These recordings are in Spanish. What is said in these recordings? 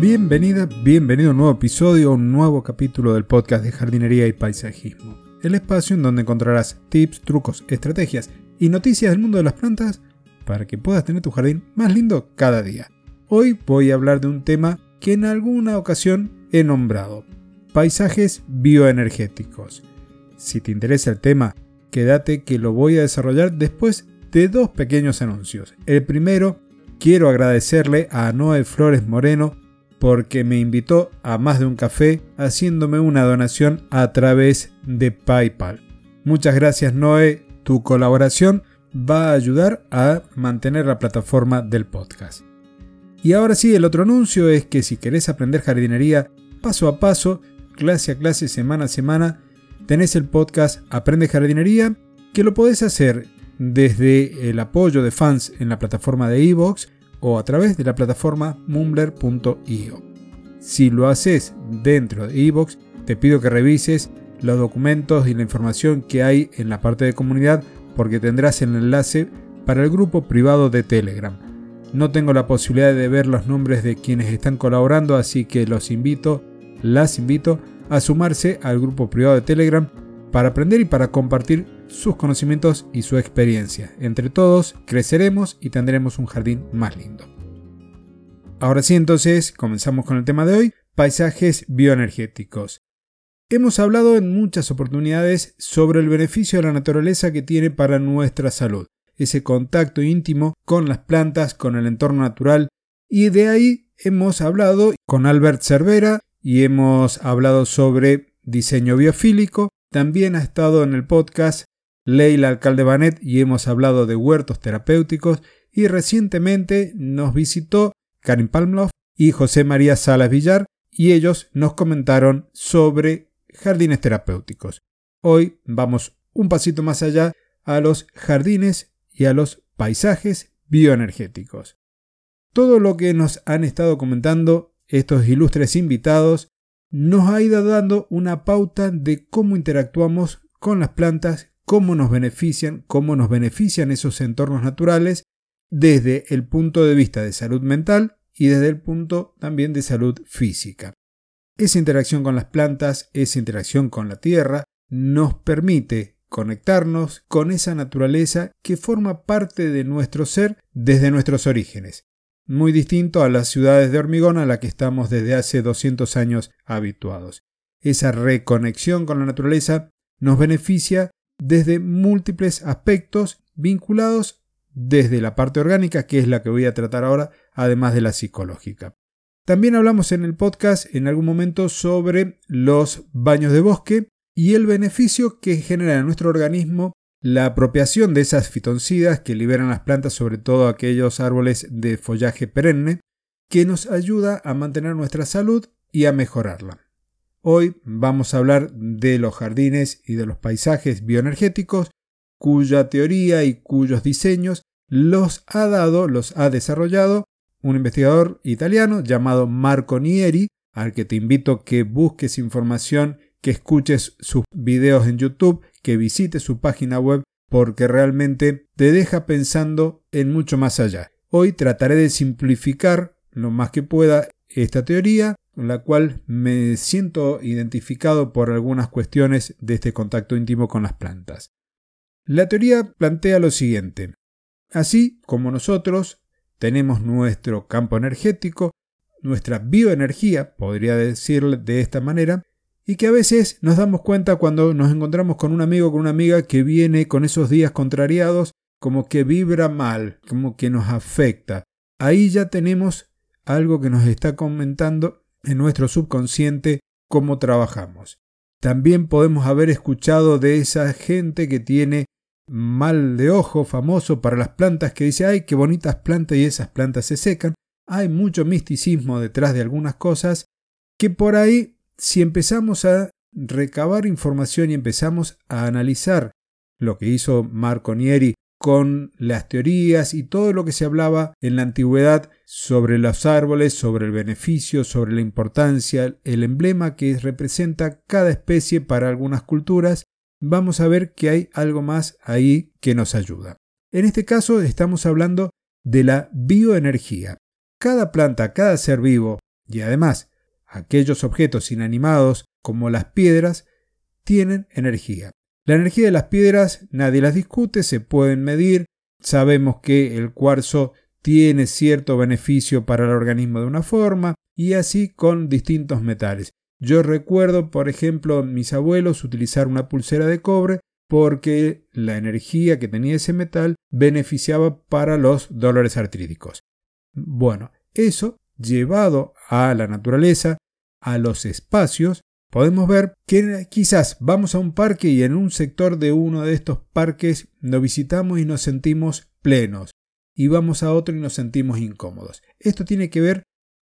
Bienvenida, bienvenido a un nuevo episodio, un nuevo capítulo del podcast de jardinería y paisajismo. El espacio en donde encontrarás tips, trucos, estrategias y noticias del mundo de las plantas para que puedas tener tu jardín más lindo cada día. Hoy voy a hablar de un tema que en alguna ocasión he nombrado, paisajes bioenergéticos. Si te interesa el tema, quédate que lo voy a desarrollar después de dos pequeños anuncios. El primero, quiero agradecerle a Noé Flores Moreno porque me invitó a más de un café haciéndome una donación a través de PayPal. Muchas gracias Noé, tu colaboración va a ayudar a mantener la plataforma del podcast. Y ahora sí, el otro anuncio es que si querés aprender jardinería paso a paso, clase a clase, semana a semana, tenés el podcast Aprende Jardinería, que lo podés hacer desde el apoyo de fans en la plataforma de Evox o a través de la plataforma mumbler.io. Si lo haces dentro de Evox, te pido que revises los documentos y la información que hay en la parte de comunidad porque tendrás el enlace para el grupo privado de Telegram. No tengo la posibilidad de ver los nombres de quienes están colaborando, así que los invito, las invito a sumarse al grupo privado de Telegram para aprender y para compartir sus conocimientos y su experiencia. Entre todos creceremos y tendremos un jardín más lindo. Ahora sí, entonces, comenzamos con el tema de hoy, paisajes bioenergéticos. Hemos hablado en muchas oportunidades sobre el beneficio de la naturaleza que tiene para nuestra salud, ese contacto íntimo con las plantas, con el entorno natural, y de ahí hemos hablado con Albert Cervera y hemos hablado sobre diseño biofílico, también ha estado en el podcast Leila Alcalde Banet y hemos hablado de huertos terapéuticos y recientemente nos visitó Karin Palmloff y José María Salas Villar y ellos nos comentaron sobre jardines terapéuticos. Hoy vamos un pasito más allá a los jardines y a los paisajes bioenergéticos. Todo lo que nos han estado comentando estos ilustres invitados nos ha ido dando una pauta de cómo interactuamos con las plantas cómo nos benefician, cómo nos benefician esos entornos naturales desde el punto de vista de salud mental y desde el punto también de salud física. Esa interacción con las plantas, esa interacción con la tierra, nos permite conectarnos con esa naturaleza que forma parte de nuestro ser desde nuestros orígenes, muy distinto a las ciudades de hormigón a la que estamos desde hace 200 años habituados. Esa reconexión con la naturaleza nos beneficia desde múltiples aspectos vinculados desde la parte orgánica, que es la que voy a tratar ahora, además de la psicológica. También hablamos en el podcast en algún momento sobre los baños de bosque y el beneficio que genera en nuestro organismo la apropiación de esas fitoncidas que liberan las plantas, sobre todo aquellos árboles de follaje perenne, que nos ayuda a mantener nuestra salud y a mejorarla. Hoy vamos a hablar de los jardines y de los paisajes bioenergéticos, cuya teoría y cuyos diseños los ha dado, los ha desarrollado un investigador italiano llamado Marco Nieri, al que te invito que busques información, que escuches sus videos en YouTube, que visites su página web, porque realmente te deja pensando en mucho más allá. Hoy trataré de simplificar lo más que pueda esta teoría con la cual me siento identificado por algunas cuestiones de este contacto íntimo con las plantas. La teoría plantea lo siguiente. Así como nosotros tenemos nuestro campo energético, nuestra bioenergía, podría decirle de esta manera, y que a veces nos damos cuenta cuando nos encontramos con un amigo o con una amiga que viene con esos días contrariados, como que vibra mal, como que nos afecta. Ahí ya tenemos algo que nos está comentando en nuestro subconsciente cómo trabajamos. También podemos haber escuchado de esa gente que tiene mal de ojo famoso para las plantas que dice, ay, qué bonitas plantas y esas plantas se secan. Hay mucho misticismo detrás de algunas cosas que por ahí, si empezamos a recabar información y empezamos a analizar lo que hizo Marco Nieri con las teorías y todo lo que se hablaba en la antigüedad sobre los árboles, sobre el beneficio, sobre la importancia, el emblema que representa cada especie para algunas culturas, vamos a ver que hay algo más ahí que nos ayuda. En este caso estamos hablando de la bioenergía. Cada planta, cada ser vivo, Y además, aquellos objetos inanimados como las piedras tienen energía. La energía de las piedras nadie las discute, se pueden medir, sabemos que el cuarzo tiene cierto beneficio para el organismo de una forma y así con distintos metales. Yo recuerdo, por ejemplo, mis abuelos utilizar una pulsera de cobre porque la energía que tenía ese metal beneficiaba para los dolores artríticos. Bueno, eso llevado a la naturaleza, a los espacios, podemos ver que quizás vamos a un parque y en un sector de uno de estos parques lo visitamos y nos sentimos plenos, y vamos a otro y nos sentimos incómodos. Esto tiene que ver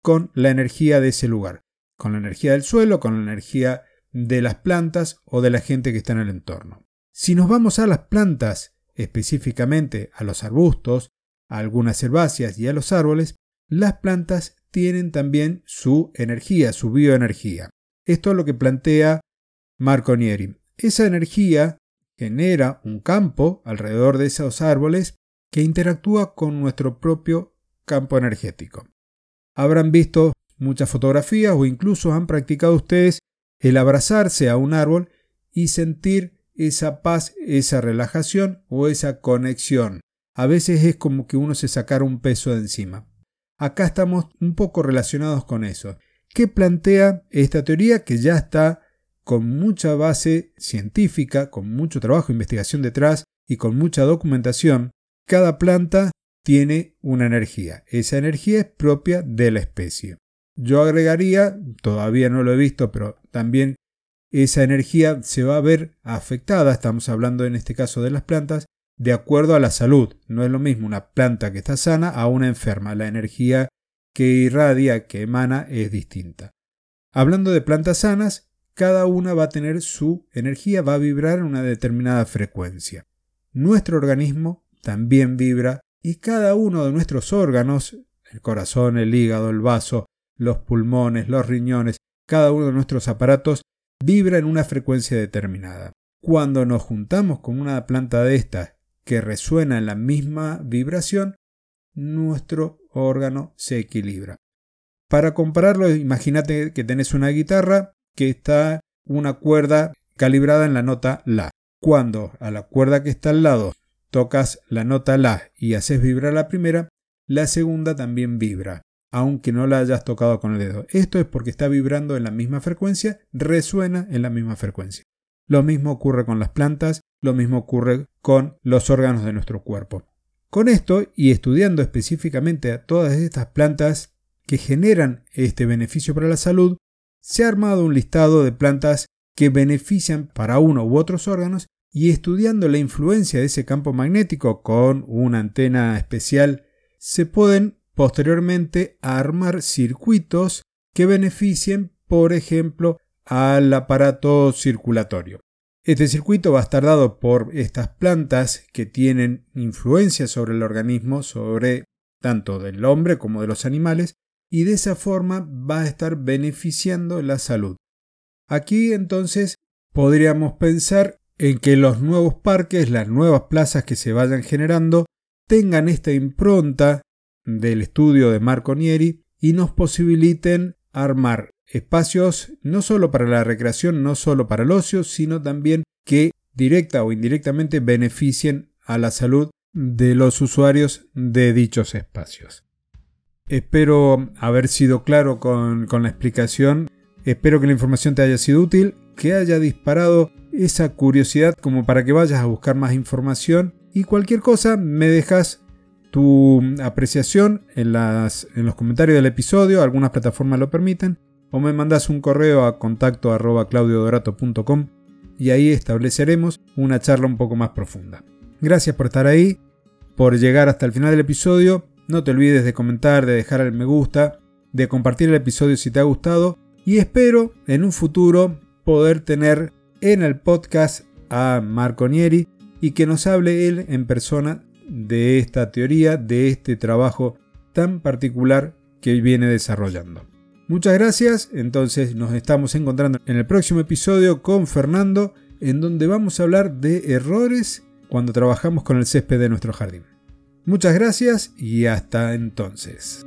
con la energía de ese lugar, con la energía del suelo, con la energía de las plantas o de la gente que está en el entorno. Si nos vamos a las plantas, específicamente a los arbustos, a algunas herbáceas y a los árboles, las plantas tienen también su energía, su bioenergía. Esto es lo que plantea Marco Nieri. Esa energía genera un campo alrededor de esos árboles que interactúa con nuestro propio campo energético. Habrán visto muchas fotografías o incluso han practicado ustedes el abrazarse a un árbol y sentir esa paz, esa relajación o esa conexión. A veces es como que uno se sacara un peso de encima. Acá estamos un poco relacionados con eso. ¿Qué plantea esta teoría que ya está con mucha base científica, con mucho trabajo investigación detrás y con mucha documentación? Cada planta tiene una energía. Esa energía es propia de la especie. Yo agregaría, todavía no lo he visto, pero también esa energía se va a ver afectada, estamos hablando en este caso de las plantas, de acuerdo a la salud. No es lo mismo una planta que está sana a una enferma. La energía que irradia, que emana, es distinta. Hablando de plantas sanas, cada una va a tener su energía, va a vibrar en una determinada frecuencia. Nuestro organismo también vibra y cada uno de nuestros órganos, el corazón, el hígado, el vaso, los pulmones, los riñones, cada uno de nuestros aparatos vibra en una frecuencia determinada. Cuando nos juntamos con una planta de estas que resuena en la misma vibración, nuestro órgano se equilibra. Para compararlo, imagínate que tenés una guitarra que está una cuerda calibrada en la nota La. Cuando a la cuerda que está al lado tocas la nota La y haces vibrar la primera, la segunda también vibra, aunque no la hayas tocado con el dedo. Esto es porque está vibrando en la misma frecuencia, resuena en la misma frecuencia. Lo mismo ocurre con las plantas, lo mismo ocurre con los órganos de nuestro cuerpo. Con esto, y estudiando específicamente a todas estas plantas que generan este beneficio para la salud, se ha armado un listado de plantas que benefician para uno u otros órganos y estudiando la influencia de ese campo magnético con una antena especial, se pueden posteriormente armar circuitos que beneficien, por ejemplo, al aparato circulatorio. Este circuito va a estar dado por estas plantas que tienen influencia sobre el organismo, sobre tanto del hombre como de los animales, y de esa forma va a estar beneficiando la salud. Aquí entonces podríamos pensar en que los nuevos parques, las nuevas plazas que se vayan generando, tengan esta impronta del estudio de Marco Nieri y nos posibiliten armar espacios no solo para la recreación, no solo para el ocio, sino también que directa o indirectamente beneficien a la salud de los usuarios de dichos espacios. Espero haber sido claro con, con la explicación, espero que la información te haya sido útil, que haya disparado esa curiosidad como para que vayas a buscar más información. Y cualquier cosa me dejas tu apreciación en, las, en los comentarios del episodio, algunas plataformas lo permiten, o me mandas un correo a contacto y ahí estableceremos una charla un poco más profunda. Gracias por estar ahí, por llegar hasta el final del episodio. No te olvides de comentar, de dejar el me gusta, de compartir el episodio si te ha gustado y espero en un futuro poder tener en el podcast a Marco Nieri y que nos hable él en persona de esta teoría, de este trabajo tan particular que viene desarrollando. Muchas gracias, entonces nos estamos encontrando en el próximo episodio con Fernando, en donde vamos a hablar de errores cuando trabajamos con el césped de nuestro jardín. Muchas gracias y hasta entonces.